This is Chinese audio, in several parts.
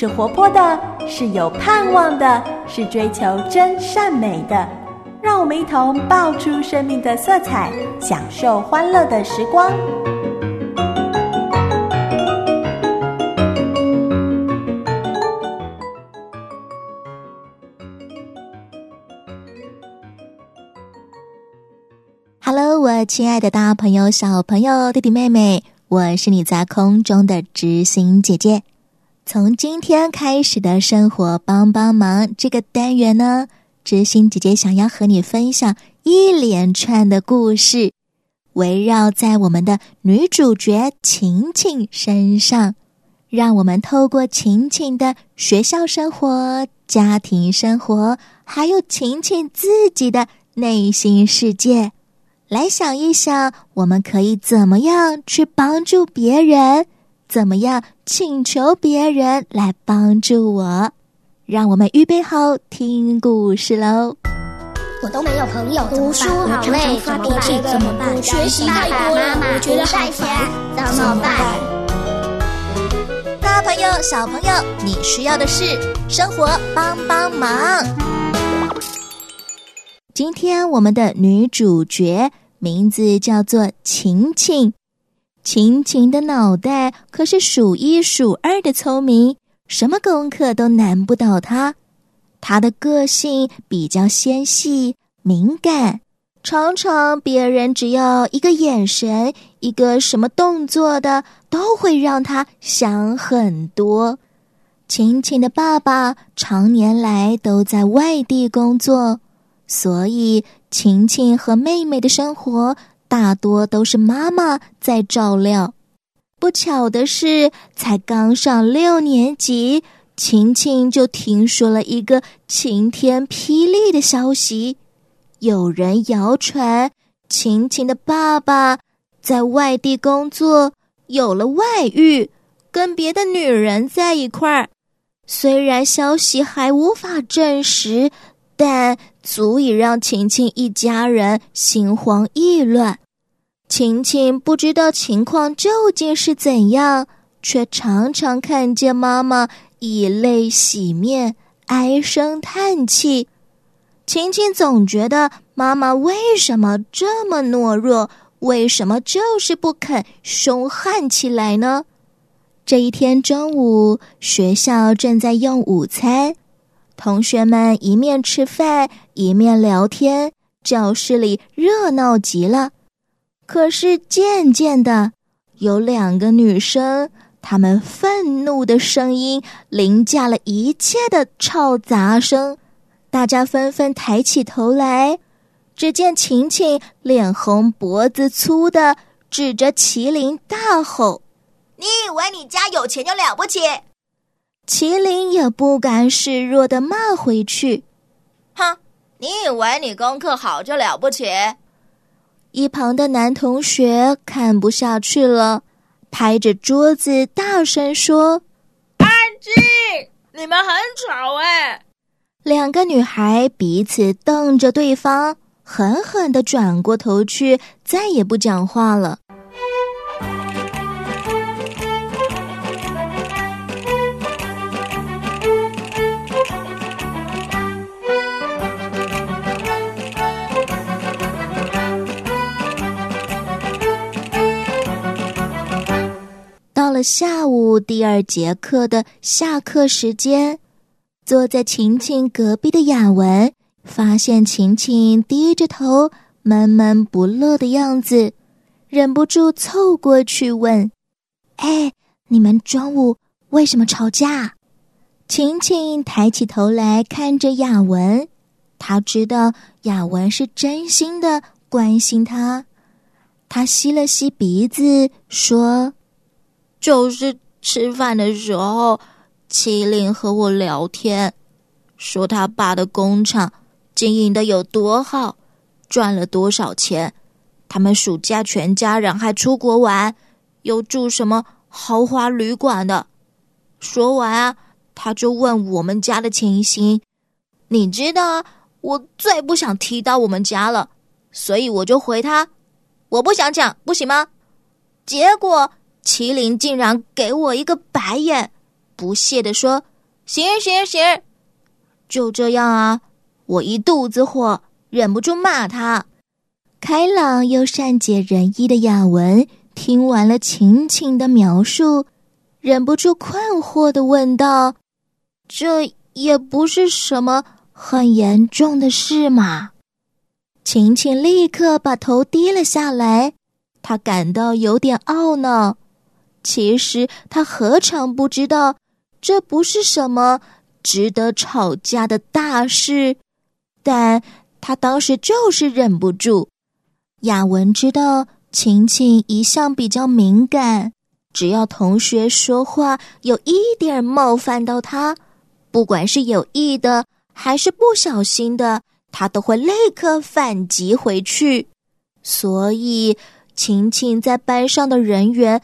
是活泼的，是有盼望的，是追求真善美的。让我们一同爆出生命的色彩，享受欢乐的时光。Hello，我亲爱的大朋友、小朋友、弟弟妹妹，我是你在空中的知心姐姐。从今天开始的生活帮帮忙这个单元呢，知心姐姐想要和你分享一连串的故事，围绕在我们的女主角晴晴身上，让我们透过晴晴的学校生活、家庭生活，还有晴晴自己的内心世界，来想一想，我们可以怎么样去帮助别人。怎么样？请求别人来帮助我，让我们预备好听故事喽。我都没有朋友，读书好累，发脾气怎么办？学习太多了，我觉得太烦，怎么办？大朋友、小朋友，你需要的是生活帮帮忙。今天我们的女主角名字叫做晴晴。晴晴的脑袋可是数一数二的聪明，什么功课都难不倒她。她的个性比较纤细敏感，常常别人只要一个眼神、一个什么动作的，都会让她想很多。晴晴的爸爸常年来都在外地工作，所以晴晴和妹妹的生活。大多都是妈妈在照料。不巧的是，才刚上六年级，晴晴就听说了一个晴天霹雳的消息：有人谣传晴晴的爸爸在外地工作，有了外遇，跟别的女人在一块儿。虽然消息还无法证实，但足以让晴晴一家人心慌意乱。晴晴不知道情况究竟是怎样，却常常看见妈妈以泪洗面、唉声叹气。晴晴总觉得妈妈为什么这么懦弱？为什么就是不肯凶悍起来呢？这一天中午，学校正在用午餐，同学们一面吃饭一面聊天，教室里热闹极了。可是渐渐的，有两个女生，她们愤怒的声音凌驾了一切的吵杂声。大家纷纷抬起头来，只见晴晴脸红脖子粗的，指着麒麟大吼：“你以为你家有钱就了不起？”麒麟也不甘示弱的骂回去：“哼，你以为你功课好就了不起？”一旁的男同学看不下去了，拍着桌子大声说：“安静！你们很吵哎！”两个女孩彼此瞪着对方，狠狠的转过头去，再也不讲话了。下午第二节课的下课时间，坐在晴晴隔壁的雅文发现晴晴低着头闷闷不乐的样子，忍不住凑过去问：“哎，你们中午为什么吵架？”晴晴抬起头来看着雅文，他知道雅文是真心的关心他，他吸了吸鼻子说。就是吃饭的时候，麒麟和我聊天，说他爸的工厂经营的有多好，赚了多少钱。他们暑假全家人还出国玩，又住什么豪华旅馆的。说完啊，他就问我们家的情形。你知道啊，我最不想提到我们家了，所以我就回他，我不想讲，不行吗？结果。麒麟竟然给我一个白眼，不屑地说：“行行行！就这样啊，我一肚子火，忍不住骂他。开朗又善解人意的雅文听完了晴晴的描述，忍不住困惑的问道：“这也不是什么很严重的事嘛？”晴晴立刻把头低了下来，她感到有点懊恼。其实他何尝不知道。这不是什么值得吵架的大事，但他当时就是忍不住。雅文知道晴晴一向比较敏感，只要同学说话有一点冒犯到他，不管是有意的还是不小心的，他都会立刻反击回去。所以晴晴在班上的人缘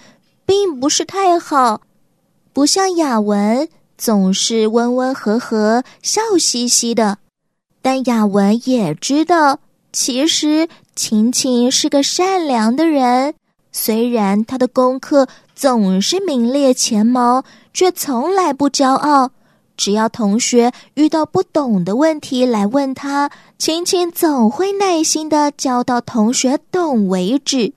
并不是太好。不像雅文总是温温和和、笑嘻嘻的，但雅文也知道，其实晴晴是个善良的人。虽然他的功课总是名列前茅，却从来不骄傲。只要同学遇到不懂的问题来问他，晴晴总会耐心的教到同学懂为止。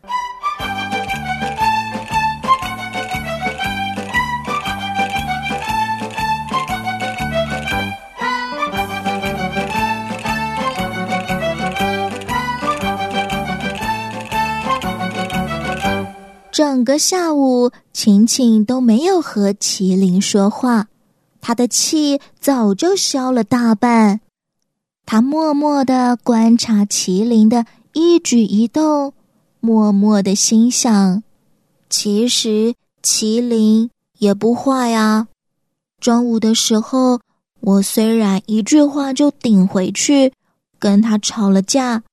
整个下午，晴晴都没有和麒麟说话，他的气早就消了大半。他默默的观察麒麟的一举一动，默默的心想：其实麒麟也不坏呀。中午的时候，我虽然一句话就顶回去，跟他吵了架，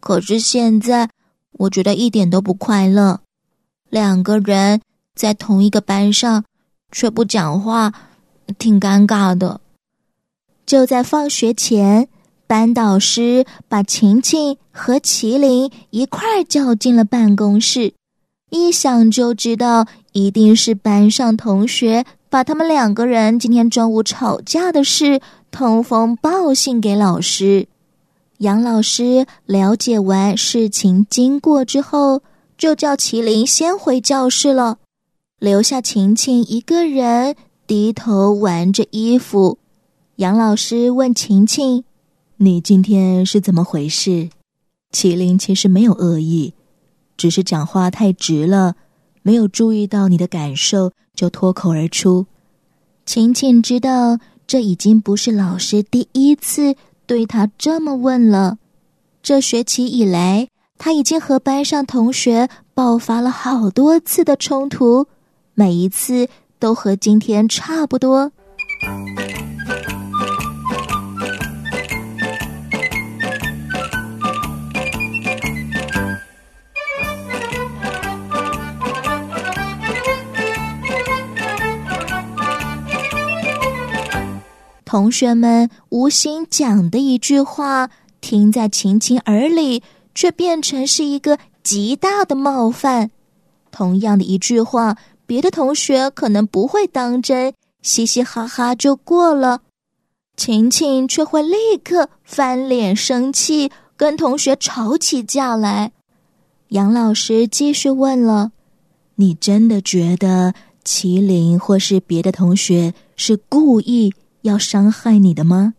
可是现在我觉得一点都不快乐。两个人在同一个班上，却不讲话，挺尴尬的。就在放学前，班导师把晴晴和麒麟一块叫进了办公室。一想就知道，一定是班上同学把他们两个人今天中午吵架的事通风报信给老师。杨老师了解完事情经过之后。就叫麒麟先回教室了，留下晴晴一个人低头玩着衣服。杨老师问晴晴：“你今天是怎么回事？”麒麟其实没有恶意，只是讲话太直了，没有注意到你的感受，就脱口而出。晴晴知道这已经不是老师第一次对他这么问了，这学期以来。他已经和班上同学爆发了好多次的冲突，每一次都和今天差不多。同学们无心讲的一句话，听在晴晴耳里。却变成是一个极大的冒犯。同样的一句话，别的同学可能不会当真，嘻嘻哈哈就过了。晴晴却会立刻翻脸生气，跟同学吵起架来。杨老师继续问了：“你真的觉得麒麟或是别的同学是故意要伤害你的吗？”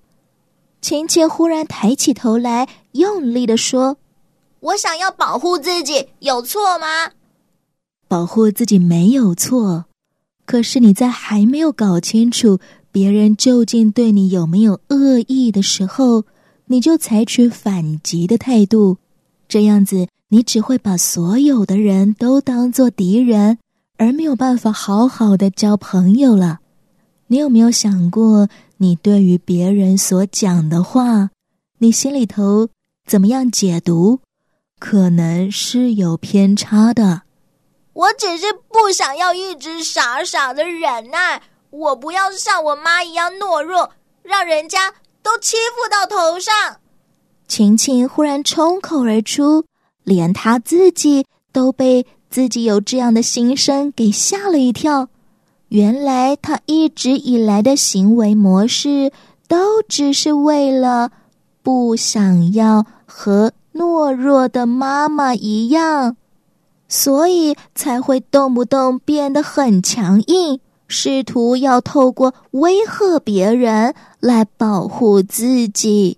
晴晴忽然抬起头来，用力的说。我想要保护自己，有错吗？保护自己没有错，可是你在还没有搞清楚别人究竟对你有没有恶意的时候，你就采取反击的态度，这样子你只会把所有的人都当做敌人，而没有办法好好的交朋友了。你有没有想过，你对于别人所讲的话，你心里头怎么样解读？可能是有偏差的。我只是不想要一直傻傻的忍耐，我不要像我妈一样懦弱，让人家都欺负到头上。晴晴忽然冲口而出，连她自己都被自己有这样的心声给吓了一跳。原来她一直以来的行为模式，都只是为了不想要和懦弱的妈妈一样，所以才会动不动变得很强硬，试图要透过威吓别人来保护自己。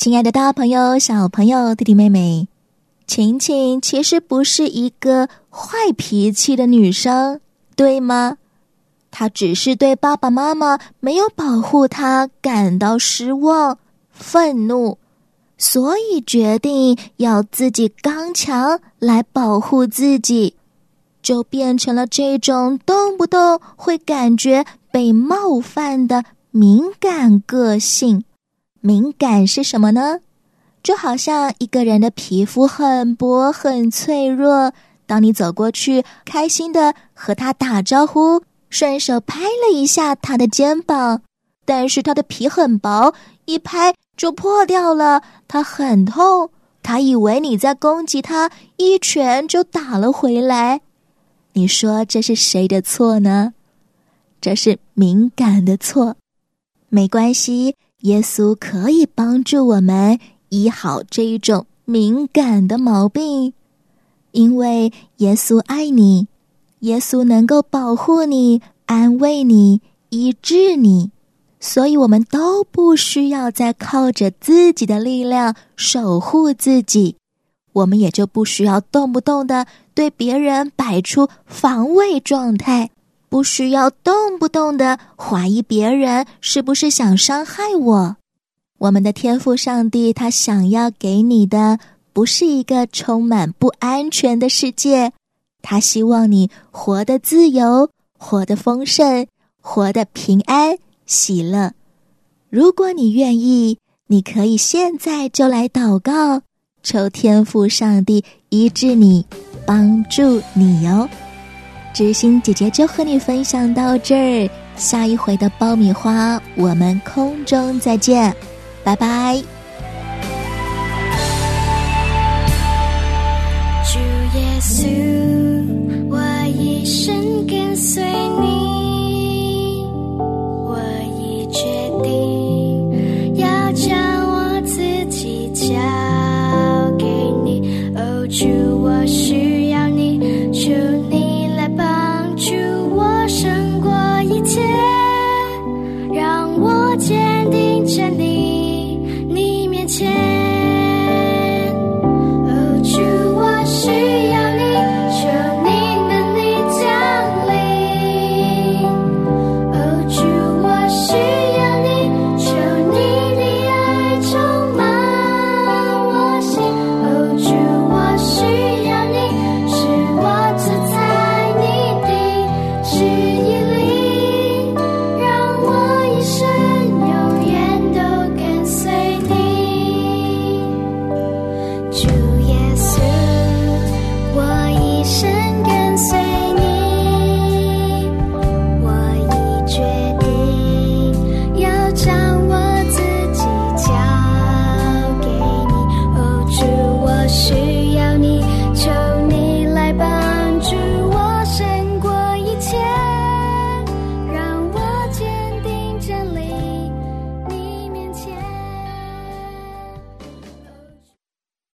亲爱的，大朋友、小朋友、弟弟妹妹，晴晴其实不是一个坏脾气的女生，对吗？她只是对爸爸妈妈没有保护她感到失望、愤怒，所以决定要自己刚强来保护自己，就变成了这种动不动会感觉被冒犯的敏感个性。敏感是什么呢？就好像一个人的皮肤很薄、很脆弱。当你走过去，开心的和他打招呼，顺手拍了一下他的肩膀，但是他的皮很薄，一拍就破掉了，他很痛。他以为你在攻击他，一拳就打了回来。你说这是谁的错呢？这是敏感的错。没关系。耶稣可以帮助我们医好这一种敏感的毛病，因为耶稣爱你，耶稣能够保护你、安慰你、医治你，所以我们都不需要再靠着自己的力量守护自己，我们也就不需要动不动的对别人摆出防卫状态。不需要动不动的怀疑别人是不是想伤害我。我们的天赋上帝，他想要给你的不是一个充满不安全的世界，他希望你活得自由，活得丰盛，活得平安喜乐。如果你愿意，你可以现在就来祷告，求天赋上帝医治你，帮助你哟。知心姐姐就和你分享到这儿，下一回的爆米花，我们空中再见，拜拜。主耶稣，我一生跟随你。